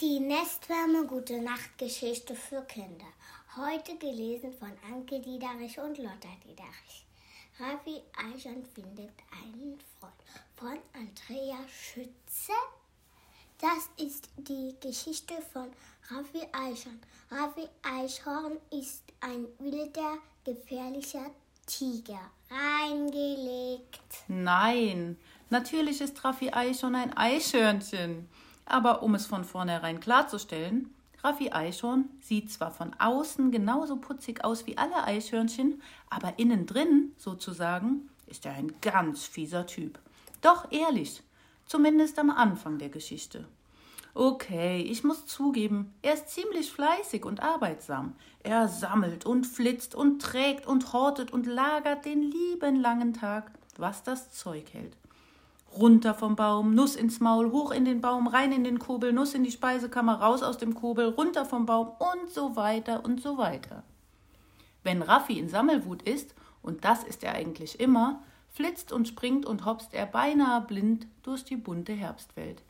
Die Nestwärme Gute Nacht Geschichte für Kinder. Heute gelesen von Anke Diederich und Lotta Diederich. Raffi Eichhorn findet einen Freund von Andrea Schütze. Das ist die Geschichte von Raffi Eichhorn. Raffi Eichhorn ist ein wilder, gefährlicher Tiger. Reingelegt. Nein, natürlich ist Raffi Eichhorn ein Eichhörnchen. Aber um es von vornherein klarzustellen, Raffi Eichhorn sieht zwar von außen genauso putzig aus wie alle Eichhörnchen, aber innen drin, sozusagen, ist er ein ganz fieser Typ. Doch ehrlich, zumindest am Anfang der Geschichte. Okay, ich muss zugeben, er ist ziemlich fleißig und arbeitsam. Er sammelt und flitzt und trägt und hortet und lagert den lieben langen Tag, was das Zeug hält. Runter vom Baum, Nuss ins Maul, hoch in den Baum, rein in den Kobel, Nuss in die Speisekammer, raus aus dem Kobel, runter vom Baum und so weiter und so weiter. Wenn Raffi in Sammelwut ist, und das ist er eigentlich immer, flitzt und springt und hopst er beinahe blind durch die bunte Herbstwelt.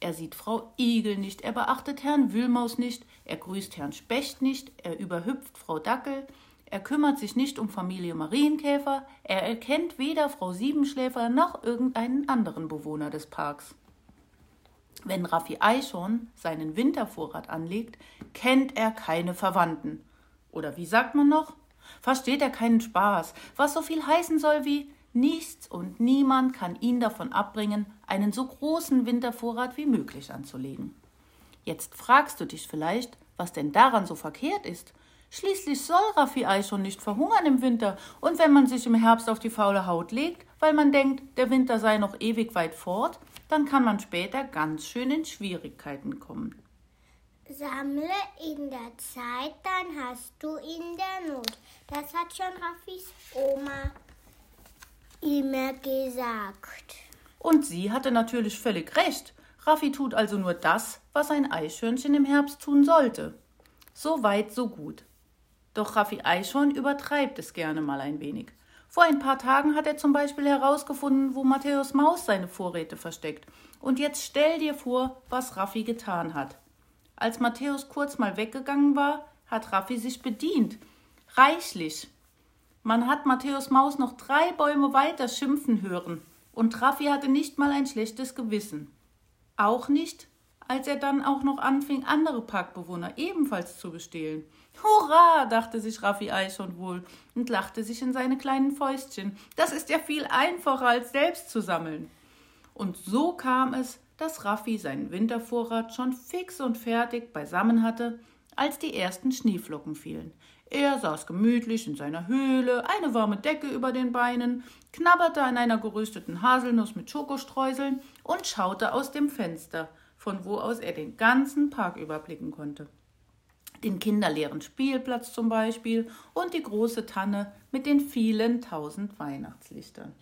Er sieht Frau Igel nicht, er beachtet Herrn Wühlmaus nicht, er grüßt Herrn Specht nicht, er überhüpft Frau Dackel, er kümmert sich nicht um Familie Marienkäfer, er erkennt weder Frau Siebenschläfer noch irgendeinen anderen Bewohner des Parks. Wenn Raffi Eichhorn seinen Wintervorrat anlegt, kennt er keine Verwandten. Oder wie sagt man noch? Versteht er keinen Spaß, was so viel heißen soll wie Nichts und niemand kann ihn davon abbringen, einen so großen Wintervorrat wie möglich anzulegen. Jetzt fragst du dich vielleicht, was denn daran so verkehrt ist. Schließlich soll Raffi Ei schon nicht verhungern im Winter, und wenn man sich im Herbst auf die faule Haut legt, weil man denkt, der Winter sei noch ewig weit fort, dann kann man später ganz schön in Schwierigkeiten kommen. Sammle in der Zeit, dann hast du in der Not. Das hat schon Raffis Oma immer gesagt. Und sie hatte natürlich völlig recht. Raffi tut also nur das, was ein Eichhörnchen im Herbst tun sollte. So weit, so gut. Doch Raffi Eichhorn übertreibt es gerne mal ein wenig. Vor ein paar Tagen hat er zum Beispiel herausgefunden, wo Matthäus Maus seine Vorräte versteckt. Und jetzt stell dir vor, was Raffi getan hat. Als Matthäus kurz mal weggegangen war, hat Raffi sich bedient. Reichlich. Man hat Matthäus Maus noch drei Bäume weiter schimpfen hören, und Raffi hatte nicht mal ein schlechtes Gewissen. Auch nicht, als er dann auch noch anfing, andere Parkbewohner ebenfalls zu bestehlen. Hurra, dachte sich Raffi Eichhorn wohl und lachte sich in seine kleinen Fäustchen. Das ist ja viel einfacher, als selbst zu sammeln. Und so kam es, dass Raffi seinen Wintervorrat schon fix und fertig beisammen hatte, als die ersten Schneeflocken fielen. Er saß gemütlich in seiner Höhle, eine warme Decke über den Beinen, knabberte an einer gerösteten Haselnuss mit Schokostreuseln und schaute aus dem Fenster, von wo aus er den ganzen Park überblicken konnte. Den kinderleeren Spielplatz zum Beispiel und die große Tanne mit den vielen tausend Weihnachtslichtern.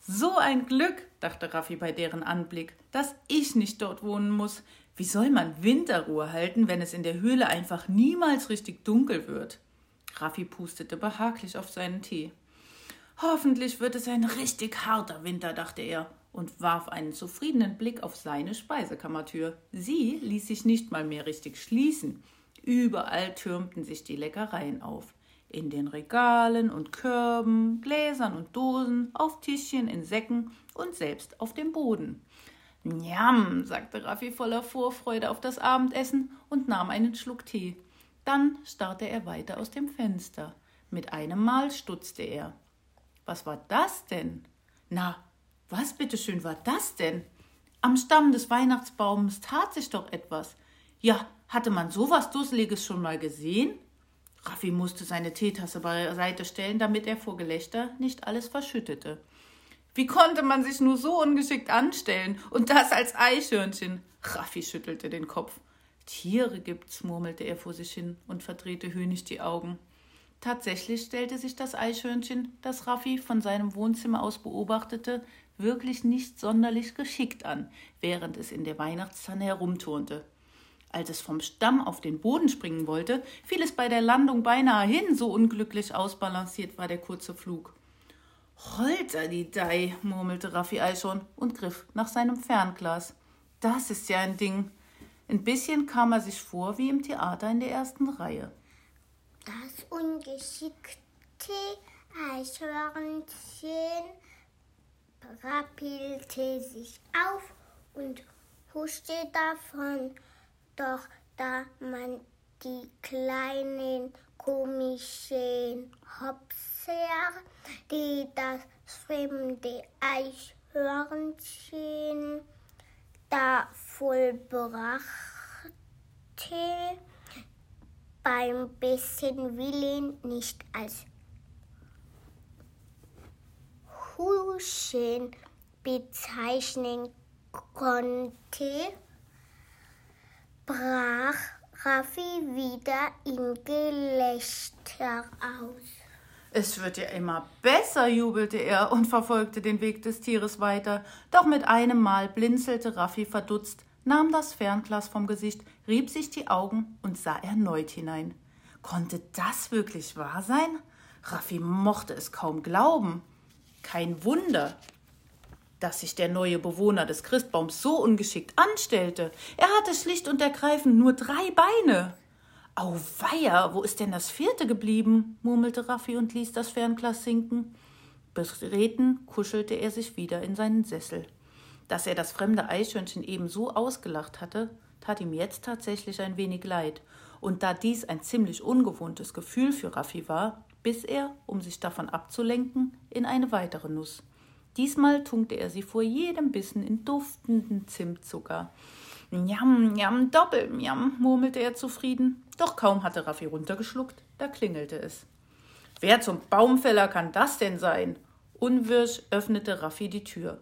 So ein Glück, dachte Raffi bei deren Anblick, dass ich nicht dort wohnen muss. Wie soll man Winterruhe halten, wenn es in der Höhle einfach niemals richtig dunkel wird? Raffi pustete behaglich auf seinen Tee. Hoffentlich wird es ein richtig harter Winter, dachte er und warf einen zufriedenen Blick auf seine Speisekammertür. Sie ließ sich nicht mal mehr richtig schließen. Überall türmten sich die Leckereien auf. In den Regalen und Körben, Gläsern und Dosen, auf Tischchen, in Säcken und selbst auf dem Boden. Njam, sagte Raffi voller Vorfreude auf das Abendessen und nahm einen Schluck Tee. Dann starrte er weiter aus dem Fenster. Mit einem Mal stutzte er. Was war das denn? Na, was bitteschön war das denn? Am Stamm des Weihnachtsbaums tat sich doch etwas. Ja, hatte man sowas Dusseliges schon mal gesehen? Raffi musste seine Teetasse beiseite stellen, damit er vor Gelächter nicht alles verschüttete. Wie konnte man sich nur so ungeschickt anstellen? Und das als Eichhörnchen? Raffi schüttelte den Kopf. Tiere gibt's, murmelte er vor sich hin und verdrehte höhnisch die Augen. Tatsächlich stellte sich das Eichhörnchen, das Raffi von seinem Wohnzimmer aus beobachtete, wirklich nicht sonderlich geschickt an, während es in der Weihnachtstanne herumturnte. Als es vom Stamm auf den Boden springen wollte, fiel es bei der Landung beinahe hin, so unglücklich ausbalanciert war der kurze Flug. Holter die Dei, murmelte Raffi Eichhorn und griff nach seinem Fernglas. Das ist ja ein Ding. Ein bisschen kam er sich vor wie im Theater in der ersten Reihe. Das ungeschickte Eichhörnchen rappelte sich auf und huschte davon. Doch da man die kleinen komischen Hopser, die das fremde Eichhörnchen da vollbrachte, beim besten Willen nicht als Huschen bezeichnen konnte, brach Raffi wieder in Gelächter aus. Es wird ja immer besser, jubelte er und verfolgte den Weg des Tieres weiter. Doch mit einem Mal blinzelte Raffi verdutzt, nahm das Fernglas vom Gesicht, rieb sich die Augen und sah erneut hinein. Konnte das wirklich wahr sein? Raffi mochte es kaum glauben. Kein Wunder, dass sich der neue Bewohner des Christbaums so ungeschickt anstellte. Er hatte schlicht und ergreifend nur drei Beine. Auweia, wo ist denn das vierte geblieben? murmelte Raffi und ließ das Fernglas sinken. Betreten kuschelte er sich wieder in seinen Sessel. Dass er das fremde Eichhörnchen eben so ausgelacht hatte, tat ihm jetzt tatsächlich ein wenig leid. Und da dies ein ziemlich ungewohntes Gefühl für Raffi war, biss er, um sich davon abzulenken, in eine weitere Nuss. Diesmal tunkte er sie vor jedem Bissen in duftenden Zimtzucker. Njam, njam, doppelmjam, murmelte er zufrieden. Doch kaum hatte Raffi runtergeschluckt, da klingelte es. Wer zum Baumfäller kann das denn sein? Unwirsch öffnete Raffi die Tür.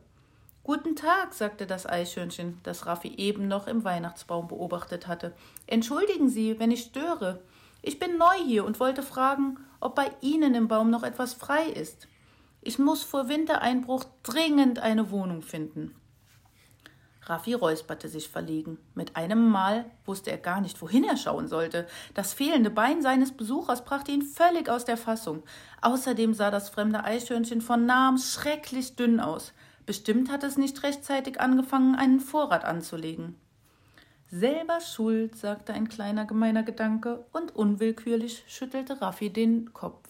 Guten Tag, sagte das Eichhörnchen, das Raffi eben noch im Weihnachtsbaum beobachtet hatte. Entschuldigen Sie, wenn ich störe. Ich bin neu hier und wollte fragen, ob bei Ihnen im Baum noch etwas frei ist. Ich muss vor Wintereinbruch dringend eine Wohnung finden. Raffi räusperte sich verlegen. Mit einem Mal wusste er gar nicht, wohin er schauen sollte. Das fehlende Bein seines Besuchers brachte ihn völlig aus der Fassung. Außerdem sah das fremde Eichhörnchen von nahem schrecklich dünn aus. Bestimmt hat es nicht rechtzeitig angefangen, einen Vorrat anzulegen. Selber schuld, sagte ein kleiner gemeiner Gedanke, und unwillkürlich schüttelte Raffi den Kopf.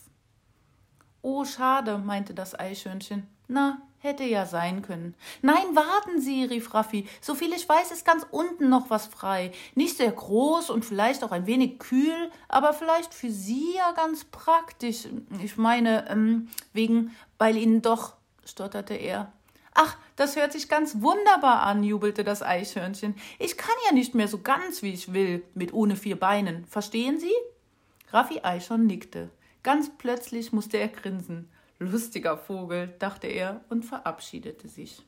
Oh, schade, meinte das Eichhörnchen. Na, hätte ja sein können. Nein, warten Sie, rief Raffi. Soviel ich weiß, ist ganz unten noch was frei. Nicht sehr groß und vielleicht auch ein wenig kühl, aber vielleicht für Sie ja ganz praktisch. Ich meine, ähm, wegen, weil Ihnen doch, stotterte er. Ach, das hört sich ganz wunderbar an, jubelte das Eichhörnchen. Ich kann ja nicht mehr so ganz, wie ich will, mit ohne vier Beinen. Verstehen Sie? Raffi Eichhorn nickte. Ganz plötzlich musste er grinsen. Lustiger Vogel, dachte er und verabschiedete sich.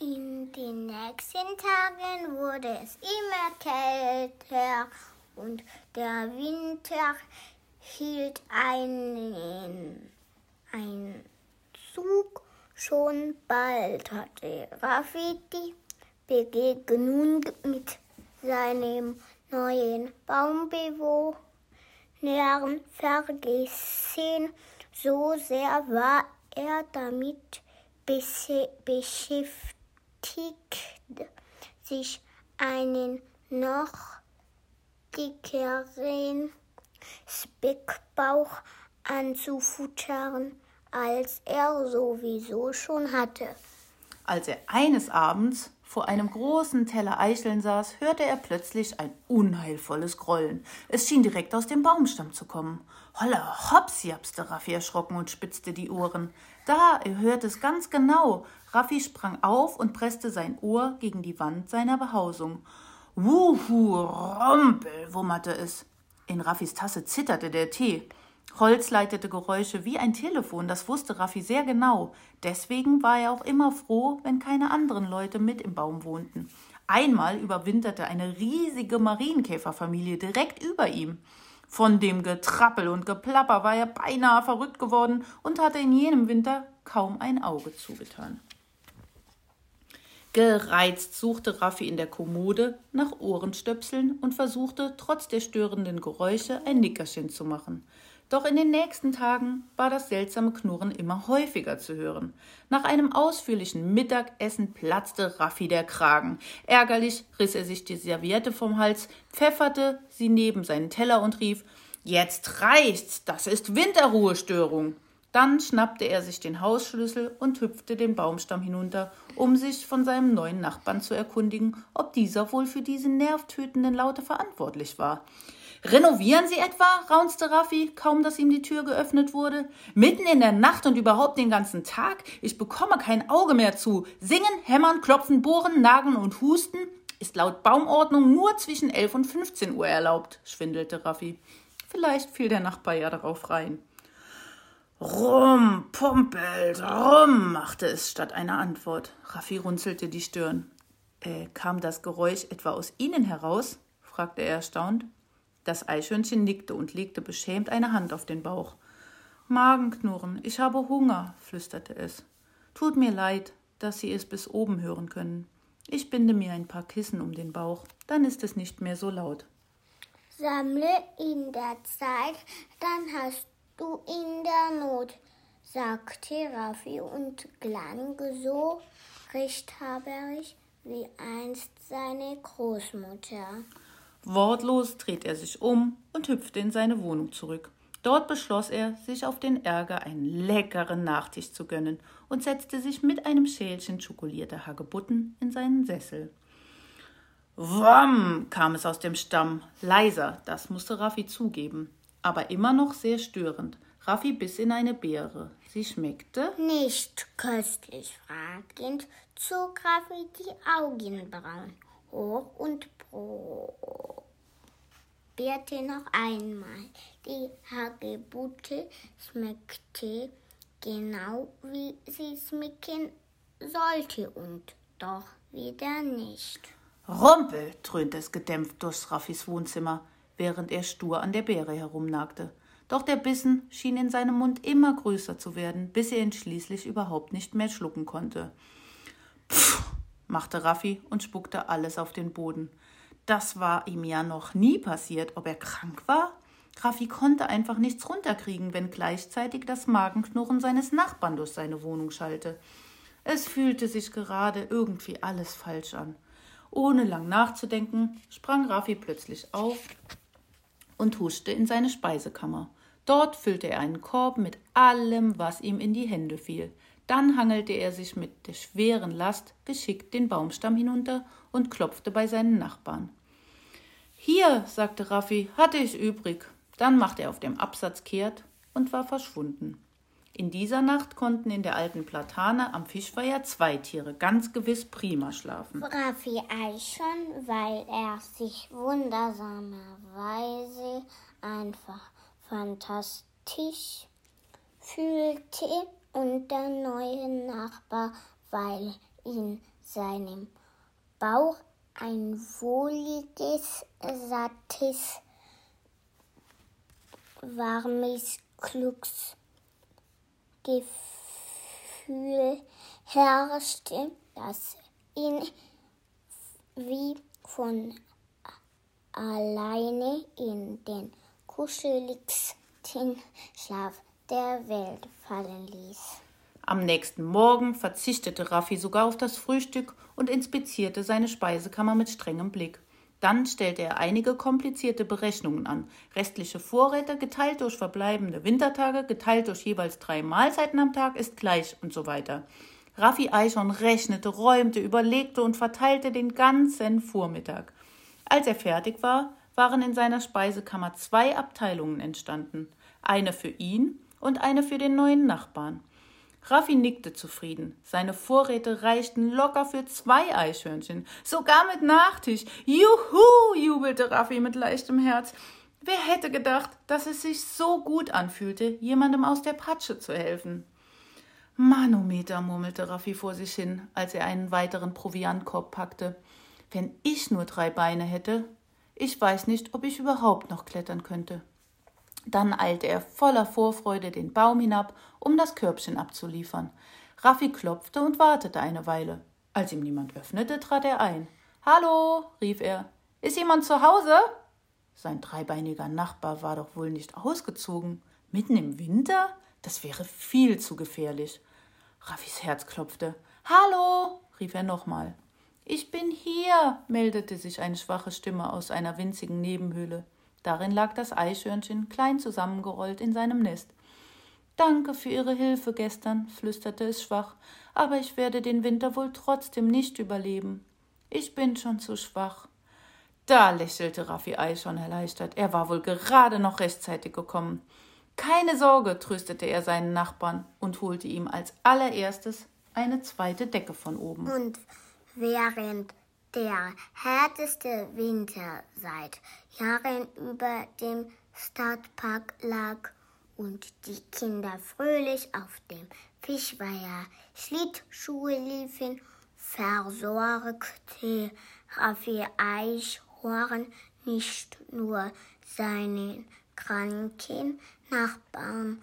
In den nächsten Tagen wurde es immer kälter und der Winter hielt einen, einen Zug. Schon bald hatte Raffi die Begegnung mit seinem neuen Baumbewohner vergessen. So sehr war er damit beschäftigt, sich einen noch dickeren Speckbauch anzufuttern, als er sowieso schon hatte. Als er eines Abends vor einem großen Teller Eicheln saß, hörte er plötzlich ein unheilvolles Grollen. Es schien direkt aus dem Baumstamm zu kommen. Holla, hops, japste Raffi erschrocken und spitzte die Ohren. Da, er hörte es ganz genau. Raffi sprang auf und presste sein Ohr gegen die Wand seiner Behausung. Wuhu, Rompel, wummerte es. In Raffis Tasse zitterte der Tee. Holz leitete Geräusche wie ein Telefon, das wusste Raffi sehr genau. Deswegen war er auch immer froh, wenn keine anderen Leute mit im Baum wohnten. Einmal überwinterte eine riesige Marienkäferfamilie direkt über ihm. Von dem Getrappel und Geplapper war er beinahe verrückt geworden und hatte in jenem Winter kaum ein Auge zugetan. Gereizt suchte Raffi in der Kommode nach Ohrenstöpseln und versuchte, trotz der störenden Geräusche, ein Nickerchen zu machen. Doch in den nächsten Tagen war das seltsame Knurren immer häufiger zu hören. Nach einem ausführlichen Mittagessen platzte Raffi der Kragen. Ärgerlich riss er sich die Serviette vom Hals, pfefferte sie neben seinen Teller und rief Jetzt reicht's, das ist Winterruhestörung. Dann schnappte er sich den Hausschlüssel und hüpfte den Baumstamm hinunter, um sich von seinem neuen Nachbarn zu erkundigen, ob dieser wohl für diese nervtötenden Laute verantwortlich war. Renovieren Sie etwa? raunzte Raffi, kaum dass ihm die Tür geöffnet wurde. Mitten in der Nacht und überhaupt den ganzen Tag? Ich bekomme kein Auge mehr zu. Singen, hämmern, klopfen, bohren, nageln und husten ist laut Baumordnung nur zwischen 11 und 15 Uhr erlaubt, schwindelte Raffi. Vielleicht fiel der Nachbar ja darauf rein. Rum, pumpelt, rum, machte es statt einer Antwort. Raffi runzelte die Stirn. Äh, kam das Geräusch etwa aus Ihnen heraus? fragte er erstaunt. Das Eichhörnchen nickte und legte beschämt eine Hand auf den Bauch. Magenknurren, ich habe Hunger, flüsterte es. Tut mir leid, dass Sie es bis oben hören können. Ich binde mir ein paar Kissen um den Bauch, dann ist es nicht mehr so laut. Sammle in der Zeit, dann hast du in der Not, sagte Raffi und klang so rechthaberisch wie einst seine Großmutter. Wortlos dreht er sich um und hüpfte in seine Wohnung zurück. Dort beschloss er, sich auf den Ärger einen leckeren Nachtisch zu gönnen und setzte sich mit einem Schälchen schokolierter Hagebutten in seinen Sessel. Wam kam es aus dem Stamm, leiser, das musste Raffi zugeben, aber immer noch sehr störend. Raffi biss in eine Beere. Sie schmeckte nicht köstlich. Fragend zog Raffi die Augenbrauen hoch und probierte noch einmal. Die Hagebutte schmeckte genau wie sie schmecken sollte und doch wieder nicht. Rumpel, dröhnte es gedämpft durch Raffis Wohnzimmer, während er stur an der Beere herumnagte. Doch der Bissen schien in seinem Mund immer größer zu werden, bis er ihn schließlich überhaupt nicht mehr schlucken konnte. Pff, machte Raffi und spuckte alles auf den Boden. Das war ihm ja noch nie passiert. Ob er krank war? Raffi konnte einfach nichts runterkriegen, wenn gleichzeitig das Magenknurren seines Nachbarn durch seine Wohnung schallte. Es fühlte sich gerade irgendwie alles falsch an. Ohne lang nachzudenken, sprang Raffi plötzlich auf und huschte in seine Speisekammer. Dort füllte er einen Korb mit allem, was ihm in die Hände fiel. Dann hangelte er sich mit der schweren Last geschickt den Baumstamm hinunter und klopfte bei seinen Nachbarn. Hier, sagte Raffi, hatte ich übrig. Dann machte er auf dem Absatz kehrt und war verschwunden. In dieser Nacht konnten in der alten Platane am Fischfeuer zwei Tiere ganz gewiss prima schlafen. Raffi Eichhorn, weil er sich wundersamerweise einfach fantastisch fühlte und der neue Nachbar, weil in seinem Bauch ein wohliges, sattes, warmes Glücksgefühl herrschte, das ihn wie von alleine in den kuscheligsten Schlaf der Welt fallen ließ. Am nächsten Morgen verzichtete Raffi sogar auf das Frühstück und inspizierte seine Speisekammer mit strengem Blick. Dann stellte er einige komplizierte Berechnungen an. Restliche Vorräte geteilt durch verbleibende Wintertage, geteilt durch jeweils drei Mahlzeiten am Tag ist gleich und so weiter. Raffi Eichhorn rechnete, räumte, überlegte und verteilte den ganzen Vormittag. Als er fertig war, waren in seiner Speisekammer zwei Abteilungen entstanden. Eine für ihn und eine für den neuen Nachbarn. Raffi nickte zufrieden. Seine Vorräte reichten locker für zwei Eichhörnchen, sogar mit Nachtisch. Juhu, jubelte Raffi mit leichtem Herz. Wer hätte gedacht, dass es sich so gut anfühlte, jemandem aus der Patsche zu helfen? Manometer, murmelte Raffi vor sich hin, als er einen weiteren Proviantkorb packte. Wenn ich nur drei Beine hätte, ich weiß nicht, ob ich überhaupt noch klettern könnte. Dann eilte er voller Vorfreude den Baum hinab, um das Körbchen abzuliefern. Raffi klopfte und wartete eine Weile. Als ihm niemand öffnete, trat er ein. Hallo, rief er. Ist jemand zu Hause? Sein dreibeiniger Nachbar war doch wohl nicht ausgezogen. Mitten im Winter? Das wäre viel zu gefährlich. Raffis Herz klopfte. Hallo, rief er nochmal. Ich bin hier, meldete sich eine schwache Stimme aus einer winzigen Nebenhöhle. Darin lag das Eichhörnchen, klein zusammengerollt in seinem Nest. Danke für Ihre Hilfe gestern, flüsterte es schwach, aber ich werde den Winter wohl trotzdem nicht überleben. Ich bin schon zu schwach. Da lächelte Raffi Eichhorn erleichtert. Er war wohl gerade noch rechtzeitig gekommen. Keine Sorge, tröstete er seinen Nachbarn und holte ihm als allererstes eine zweite Decke von oben. Und während der härteste Winter seit Jahren über dem Stadtpark lag und die Kinder fröhlich auf dem Fischweiher Schlittschuhe liefen, versorgte Raffi Eichhorn nicht nur seinen kranken Nachbarn,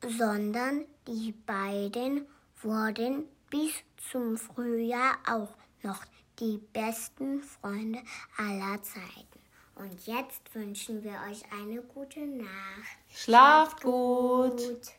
sondern die beiden wurden bis zum Frühjahr auch noch die besten Freunde aller Zeiten. Und jetzt wünschen wir euch eine gute Nacht. Schlaft gut. gut.